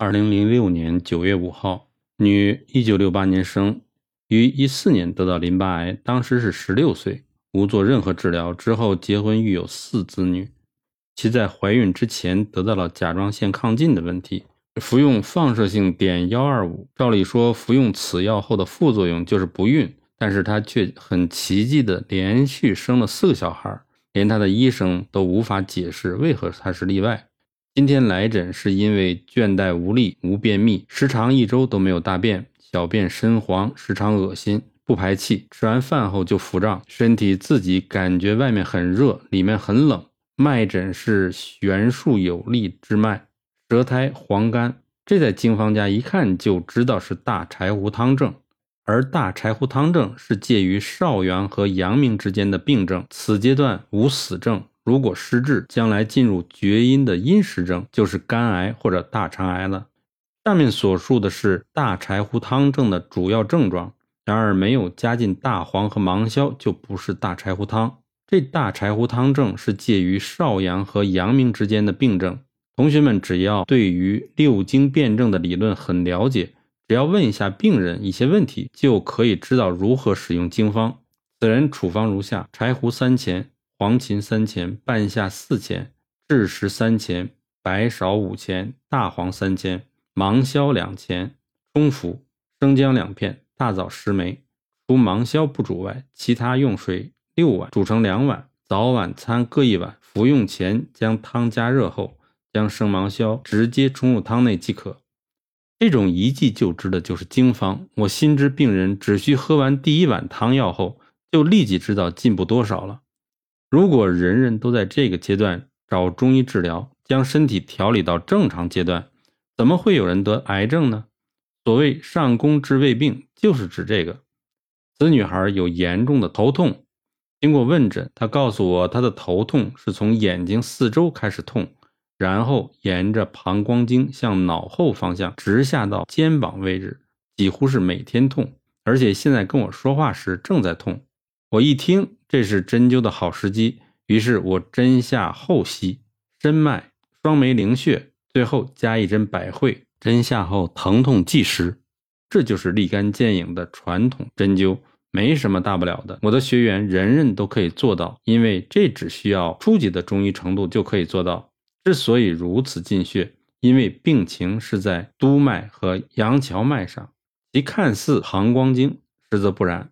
二零零六年九月五号，女，一九六八年生，于一四年得到淋巴癌，当时是十六岁，无做任何治疗。之后结婚育有四子女。其在怀孕之前得到了甲状腺亢进的问题，服用放射性碘幺二五。照理说，服用此药后的副作用就是不孕，但是她却很奇迹的连续生了四个小孩，连她的医生都无法解释为何她是例外。今天来诊是因为倦怠无力、无便秘，时常一周都没有大便，小便深黄，时常恶心，不排气，吃完饭后就腹胀，身体自己感觉外面很热，里面很冷。脉诊是悬竖有力之脉，舌苔黄干，这在经方家一看就知道是大柴胡汤症。而大柴胡汤症是介于少阳和阳明之间的病症，此阶段无死症。如果失治，将来进入厥阴的阴实症，就是肝癌或者大肠癌了。上面所述的是大柴胡汤症的主要症状，然而没有加进大黄和芒硝，就不是大柴胡汤。这大柴胡汤症是介于少阳和阳明之间的病症。同学们只要对于六经辩证的理论很了解，只要问一下病人一些问题，就可以知道如何使用经方。此人处方如下：柴胡三钱，黄芩三钱，半夏四钱，枳实三钱，白芍五钱，大黄三钱，芒硝两钱，冲服。生姜两片，大枣十枚。除芒硝不煮外，其他用水。六碗煮成两碗，早晚餐各一碗。服用前将汤加热后，将生芒硝直接冲入汤内即可。这种一剂就知的就是经方。我心知病人只需喝完第一碗汤药后，就立即知道进步多少了。如果人人都在这个阶段找中医治疗，将身体调理到正常阶段，怎么会有人得癌症呢？所谓上工治未病，就是指这个。此女孩有严重的头痛。经过问诊，他告诉我，他的头痛是从眼睛四周开始痛，然后沿着膀胱经向脑后方向直下到肩膀位置，几乎是每天痛，而且现在跟我说话时正在痛。我一听这是针灸的好时机，于是我针下后溪、深脉、双眉灵穴，最后加一针百会，针下后疼痛即失。这就是立竿见影的传统针灸。没什么大不了的，我的学员人人都可以做到，因为这只需要初级的中医程度就可以做到。之所以如此进穴，因为病情是在督脉和阳桥脉上，其看似膀胱经，实则不然。